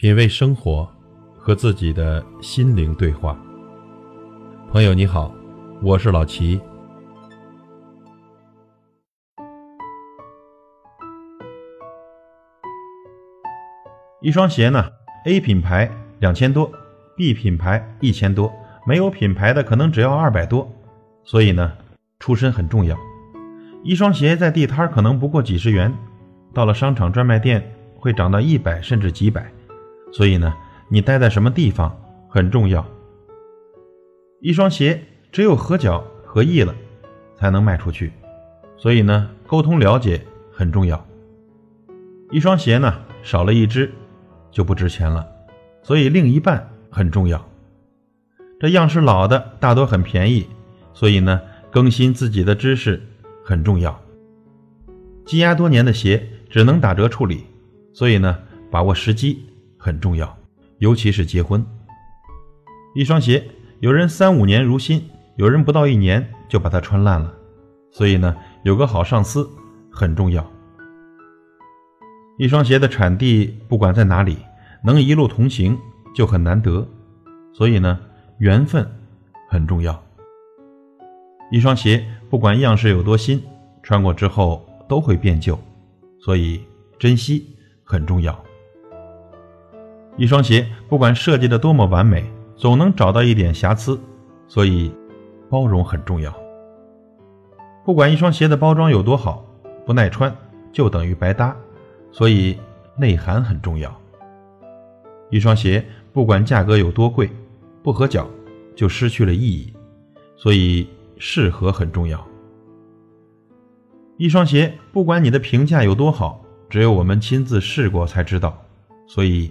品味生活，和自己的心灵对话。朋友你好，我是老齐。一双鞋呢，A 品牌两千多，B 品牌一千多，没有品牌的可能只要二百多。所以呢，出身很重要。一双鞋在地摊可能不过几十元，到了商场专卖店会涨到一百甚至几百。所以呢，你待在什么地方很重要。一双鞋只有合脚合意了，才能卖出去。所以呢，沟通了解很重要。一双鞋呢，少了一只就不值钱了。所以另一半很重要。这样式老的大多很便宜，所以呢，更新自己的知识很重要。积压多年的鞋只能打折处理，所以呢，把握时机。很重要，尤其是结婚。一双鞋，有人三五年如新，有人不到一年就把它穿烂了。所以呢，有个好上司很重要。一双鞋的产地不管在哪里，能一路同行就很难得。所以呢，缘分很重要。一双鞋不管样式有多新，穿过之后都会变旧，所以珍惜很重要。一双鞋不管设计的多么完美，总能找到一点瑕疵，所以包容很重要。不管一双鞋的包装有多好，不耐穿就等于白搭，所以内涵很重要。一双鞋不管价格有多贵，不合脚就失去了意义，所以适合很重要。一双鞋不管你的评价有多好，只有我们亲自试过才知道，所以。